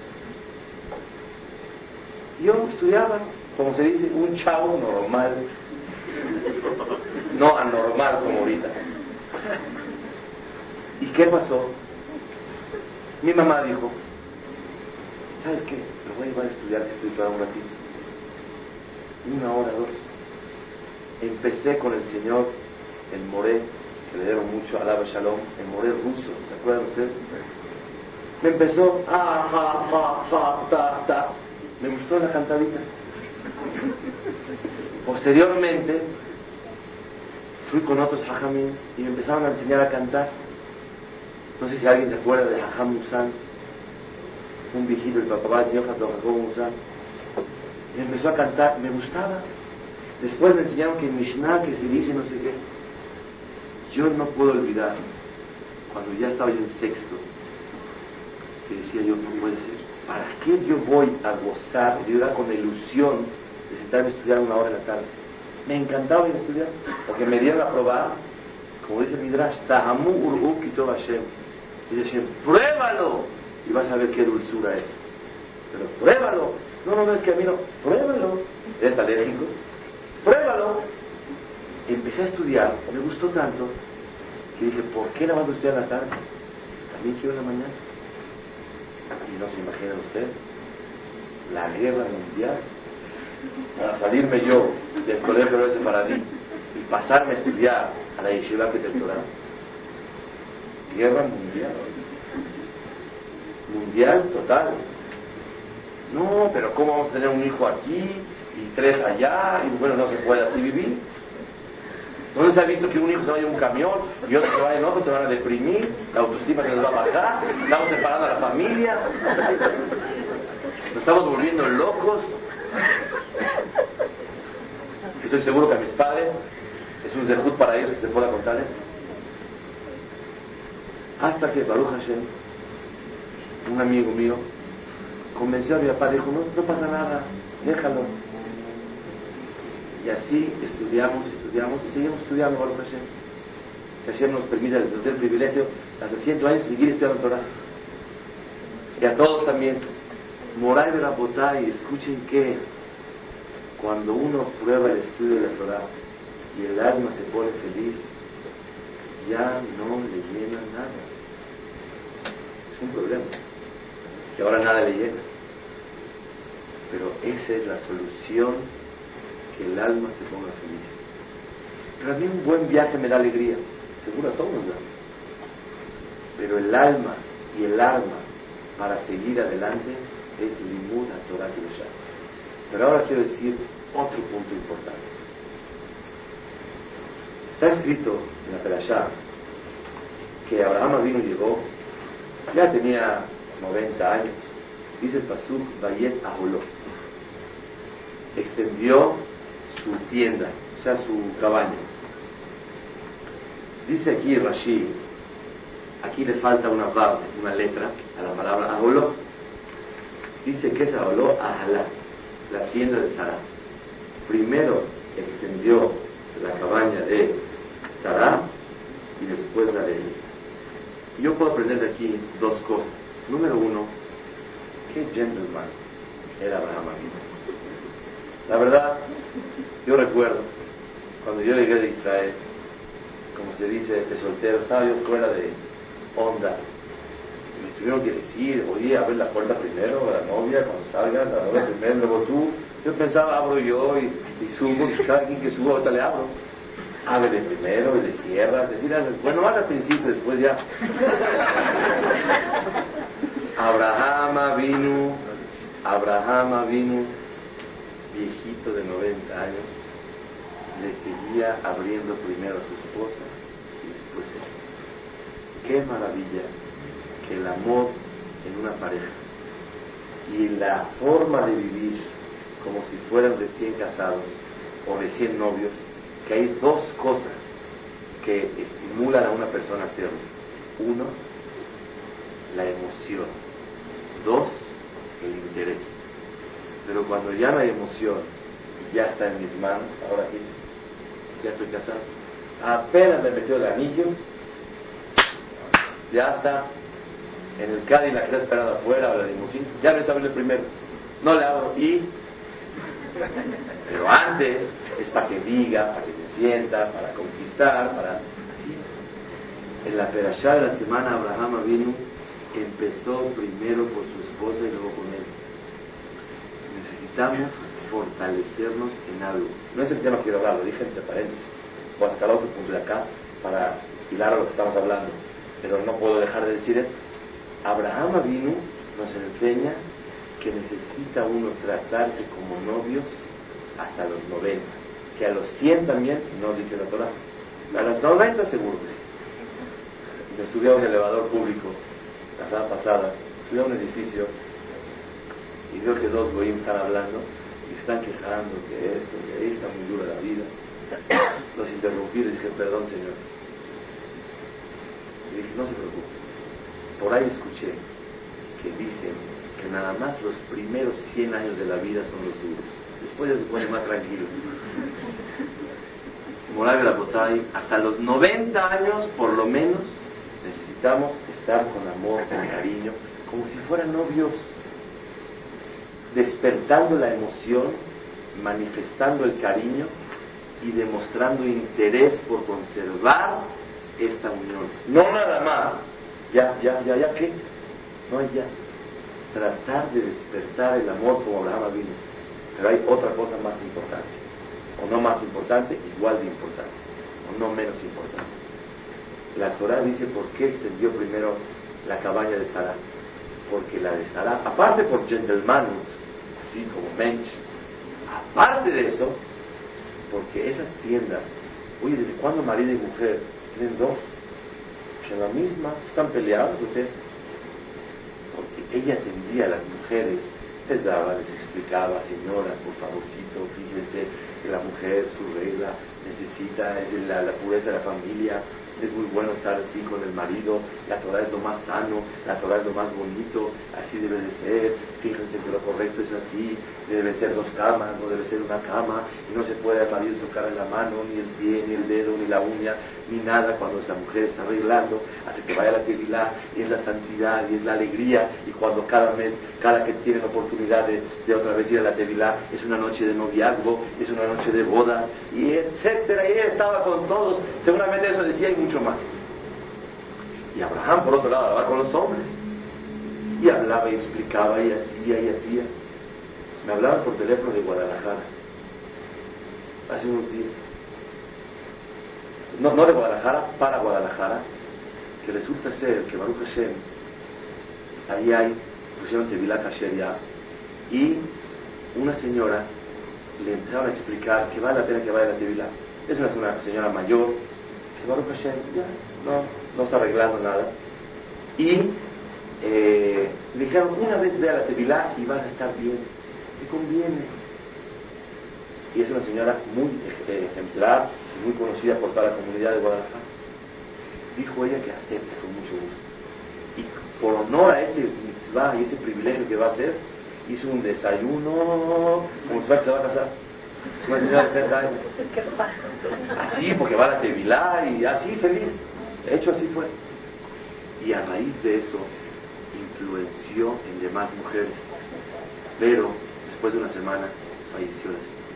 Yo estudiaba, como se dice, un chavo normal, no anormal como ahorita. ¿Y qué pasó? Mi mamá dijo, ¿sabes qué? Me voy a llevar a estudiar para un ratito. Una hora, dos. Empecé con el señor, el Moré, que le dieron mucho a Lava Shalom, en Morel ruso, ¿se acuerdan ustedes? Me empezó, ah, ja, ja, ja, ta, ta. Me gustó la cantadita. Posteriormente, fui con otros hajamim y me empezaron a enseñar a cantar. No sé si alguien se acuerda de Hajam Musan, un viejito, el papá del señor Jacob Musan. Me empezó a cantar, me gustaba. Después me enseñaron que en Mishnah, que se dice no sé qué. Yo no puedo olvidar cuando ya estaba yo en sexto, que decía yo, no puede ser, ¿para qué yo voy a gozar, yo era con ilusión de sentarme a estudiar una hora en la tarde? Me encantaba ir a estudiar, porque me dieron a probar, como dice Midrash, Tahamu Urhu Kitov Hashem. Y decían, pruébalo, y vas a ver qué dulzura es. Pero pruébalo. No, no, no es que a mí no, pruébalo. ¿Eres alérgico? Pruébalo empecé a estudiar, me gustó tanto, que dije, ¿por qué nada más estudiar en la tarde? También quiero en la mañana. Y no se imaginan ustedes, la guerra mundial, para salirme yo del colegio ese paradí y pasarme a estudiar a la Yeshiva Arquitectural. Guerra mundial. Mundial total. No, pero ¿cómo vamos a tener un hijo aquí y tres allá? Y bueno, no se puede así vivir. ¿No se ha visto que un hijo se vaya en un camión y otro se vaya en otro? Se van a deprimir, la autoestima se les va a bajar, estamos separando a la familia. Nos estamos volviendo locos. Estoy seguro que a mis padres es un zehut para ellos que se pueda contar esto. Hasta que Baruch Hashem, un amigo mío, convenció a mi papá, dijo, no, no pasa nada, déjalo. Y así estudiamos, estudiamos y seguimos estudiando Baruch Hashem. Que Hashem nos permite, nos dé el privilegio, hasta 100 años, seguir estudiando Torah. Y a todos también. Moray de la y escuchen que cuando uno prueba el estudio de la Torah y el alma se pone feliz, ya no le llena nada. Es un problema. Que ahora nada le llena. Pero esa es la solución que el alma se ponga feliz. Pero a mí un buen viaje me da alegría. Seguro a todos nos da. Pero el alma y el alma para seguir adelante es limud a Torah Pero ahora quiero decir otro punto importante. Está escrito en la Perashá que Abraham y llegó, ya tenía 90 años, dice el Pasuk Bayet Aholó, extendió su tienda, o sea, su cabaña. Dice aquí Rashi, aquí le falta una vav, una letra a la palabra Aholó. Dice que es Aholó Ahalá, la tienda de Sarah. Primero extendió la cabaña de Sarah y después la de él. Yo puedo aprender de aquí dos cosas. Número uno, qué gentleman era Abraham La verdad, yo recuerdo, cuando yo llegué de Israel, como se dice, de soltero, estaba yo fuera de onda. Me tuvieron que decir, oye, abre la puerta primero, la novia, cuando salga, la novia primero, luego tú. Yo pensaba, abro yo y, subo, y cada quien que suba, ahorita le abro. Abre primero y le cierras, decir, bueno, más al principio, después ya. Abraham vino, Abraham vino, viejito de 90 años, le seguía abriendo primero a su esposa y después él. Qué maravilla que el amor en una pareja y la forma de vivir como si fueran recién casados o recién novios, que hay dos cosas que estimulan a una persona a hacerlo. Uno, la emoción. Dos, el interés. Pero cuando ya la emoción ya está en mis manos, ahora aquí, ya estoy casado, apenas me metió el anillo, ya está en el Cadillac que está esperando afuera o la limusina, ya me sabe el primero. No le abro y. Pero antes es para que diga, para que se sienta, para conquistar, para. Así En la perashá de la semana, Abraham vino, empezó primero por su esposa y luego con. Necesitamos fortalecernos en algo. No es el tema que quiero hablar, lo dije entre paréntesis. O hasta otro punto de acá para hilar a lo que estamos hablando. Pero no puedo dejar de decir esto Abraham vino, nos enseña que necesita uno tratarse como novios hasta los 90. Si a los 100 también, no dice la Torah. A los 90 seguro que sí. Me subí a un elevador público la semana pasada, subí a un edificio y veo que dos goyim están hablando y están quejando que esto, que ahí está muy dura la vida. Los interrumpí les dije, perdón señores. Y dije, no se preocupen por ahí escuché que dicen que nada más los primeros 100 años de la vida son los duros. Después ya se pone más tranquilo. Moral de la Botay, hasta los 90 años, por lo menos, necesitamos estar con amor, con cariño, como si fueran novios, despertando la emoción, manifestando el cariño y demostrando interés por conservar esta unión. No nada más ya, ya, ya, ya, ¿qué? No hay ya. Tratar de despertar el amor como Abraham vino. Pero hay otra cosa más importante. O no más importante, igual de importante. O no menos importante. La Torah dice por qué extendió primero la cabaña de Sara. Porque la de Sara, aparte por gentleman, como mensch, aparte de eso, porque esas tiendas, oye, ¿desde cuándo marido y mujer tienen dos? en la misma, están peleados ustedes. Porque ella atendía a las mujeres les daba, les explicaba, señora, por favorcito, fíjense que la mujer, su regla, necesita es la, la pureza de la familia, es muy bueno estar así con el marido, la Torah es lo más sano, la Torah es lo más bonito, así debe de ser, fíjense que lo correcto es así, debe ser dos camas, no debe ser una cama, y no se puede marido tocar en la mano, ni el pie, ni el dedo, ni la uña, ni nada cuando la mujer está arreglando, hace que vaya a la tevilá, y es la santidad, y es la alegría, y cuando cada mes, cada que tiene la oportunidad de, otra vez ir a la tevilá, es una noche de noviazgo, es una noche de bodas, y etcétera, y ella estaba con todos, seguramente eso decía, y mucho más. Y Abraham, por otro lado, hablaba con los hombres. Y hablaba y explicaba y hacía y hacía. Me hablaban por teléfono de Guadalajara. Hace unos días. No, no de Guadalajara, para Guadalajara. Que resulta ser que Baruch Hashem, ahí hay, pusieron Tevilá ya. Y una señora le empezaron a explicar que vale la pena que vaya a la Tevilá. Es una señora mayor, Baruch Hashem, ya, no, no está arreglando nada. Y eh, le dijeron, una vez ve a la Tevilá y vas a estar bien, te conviene. Y es una señora muy eh, ejemplar muy conocida por toda la comunidad de Guadalajara. Dijo ella que acepta con mucho gusto. Y por honor a ese mitzvah y ese privilegio que va a hacer, hizo un desayuno como si se va a casar una señora de 60 años. Así, porque va a la Tevilá y así feliz. De hecho, así fue. Y a raíz de eso, influenció en demás mujeres. Pero, después de una semana, falleció la señora.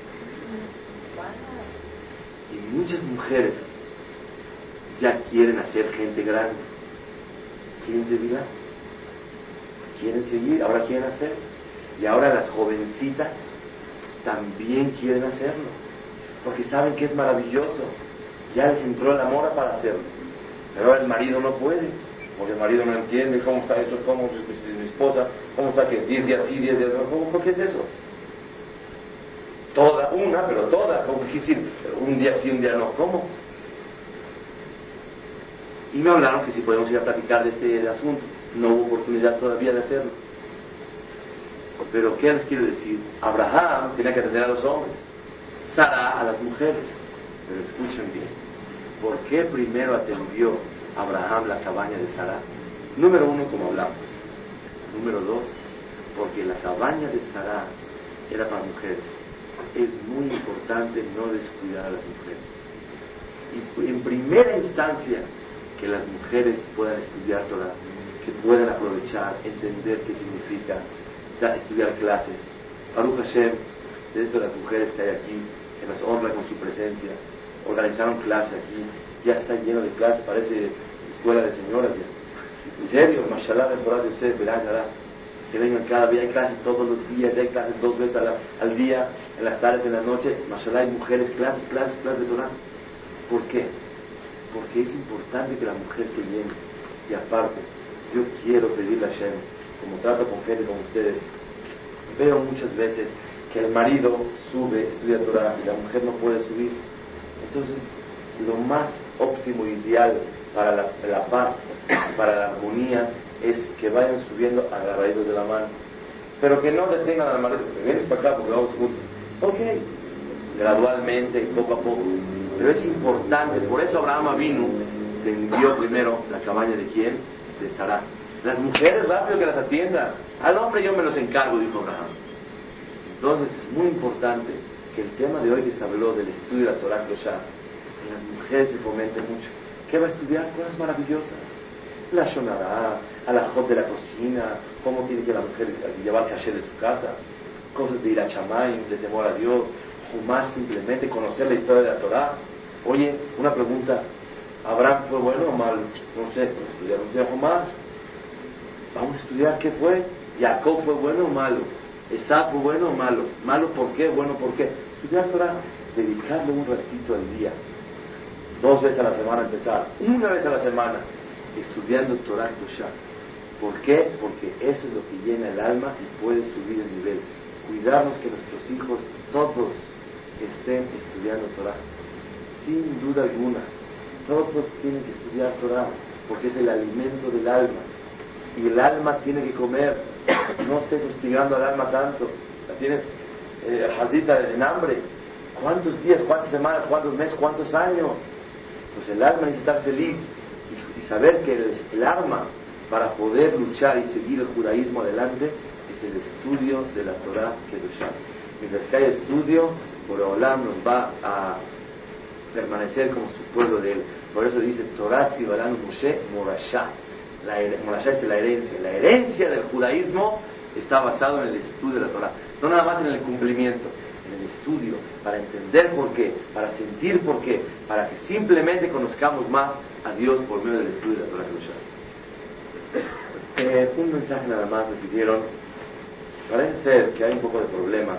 Y muchas mujeres ya quieren hacer gente grande. Quieren Tevilá. Quieren seguir, ahora quieren hacer. Y ahora las jovencitas también quieren hacerlo, porque saben que es maravilloso. Ya les entró el amor para hacerlo. Pero el marido no puede, porque el marido no entiende cómo está eso, cómo es mi esposa, cómo está que 10 días sí, 10 días no, ¿cómo, qué es eso? Toda, una, pero toda, ¿cómo decir? Un día sí, un día no, ¿cómo? Y me hablaron que si podemos ir a platicar de este asunto. No hubo oportunidad todavía de hacerlo. Pero ¿qué les quiero decir? Abraham tenía que atender a los hombres, Sara a las mujeres. Pero escuchen bien, ¿por qué primero atendió Abraham la cabaña de Sara? Número uno, como hablamos. Número dos, porque la cabaña de Sara era para mujeres. Es muy importante no descuidar a las mujeres. Y en primera instancia, que las mujeres puedan estudiar Torah, que puedan aprovechar, entender qué significa estudiar clases. Baruch Hashem, dentro de las mujeres que hay aquí, que nos honra con su presencia, organizaron clases aquí, ya está lleno de clases, parece escuela de señoras ya. En serio, mashallah, de Torah de ustedes, que vengan cada día, hay clases todos los días, hay clases dos veces al día, en las tardes, en la noche, mashallah, hay mujeres, clases, clases, clases de Torah. ¿Por qué? Porque es importante que la mujer se llene. Y aparte, yo quiero pedirle a Hashem, como trato con gente como ustedes, veo muchas veces que el marido sube, estudia Torah y la mujer no puede subir. Entonces, lo más óptimo, ideal para la, paz, para la armonía, es que vayan subiendo agarraditos de la mano. Pero que no detengan al marido, vienes para acá porque vamos juntos. Ok, gradualmente, poco a poco. Pero es importante, por eso Abraham vino, te envió primero la cabaña de quién? De Sarah. Las mujeres rápido que las atiendan. Al hombre yo me los encargo, dijo Abraham. Entonces es muy importante que el tema de hoy se habló del estudio de la Torah Kosha, que las mujeres se fomenten mucho. ¿Qué va a estudiar? Cosas maravillosas. La shonará, a la hot de la cocina, cómo tiene que la mujer llevar caché de su casa, cosas de ir a chamay, de temor a Dios, más simplemente conocer la historia de la Torah. Oye, una pregunta, ¿Abraham fue bueno o malo? No sé, estudiar un más Vamos a estudiar qué fue. Jacob fue bueno o malo. Esab fue bueno o malo. Malo por qué, bueno por qué. Estudiar Torah, dedicarle un ratito al día. Dos veces a la semana empezar. Una vez a la semana. Estudiando Torah Tusha. ¿Por qué? Porque eso es lo que llena el alma y puede subir el nivel. Cuidarnos que nuestros hijos todos estén estudiando Torah. Sin duda alguna. Todos tienen que estudiar Torah porque es el alimento del alma y el alma tiene que comer. No estés hostigando al alma tanto. La tienes eh, jazita en hambre. ¿Cuántos días, cuántas semanas, cuántos meses, cuántos años? Pues el alma necesita estar feliz y, saber que el, el, alma para poder luchar y seguir el judaísmo adelante es el estudio de la Torah Kedushah. Mientras que hay estudio, por Olam nos va a permanecer como su pueblo de él. Por eso dice Torah Tzibalan Moshe Morashah. La, Morashah es la herencia. La herencia del judaísmo está basado en el estudio de la Torah. No nada más en el cumplimiento, en el estudio, para entender por qué, para sentir por qué, para que simplemente conozcamos más a Dios por medio del estudio de la Torah eh, un mensaje nada más me pidieron. Parece ser que hay un poco de problemas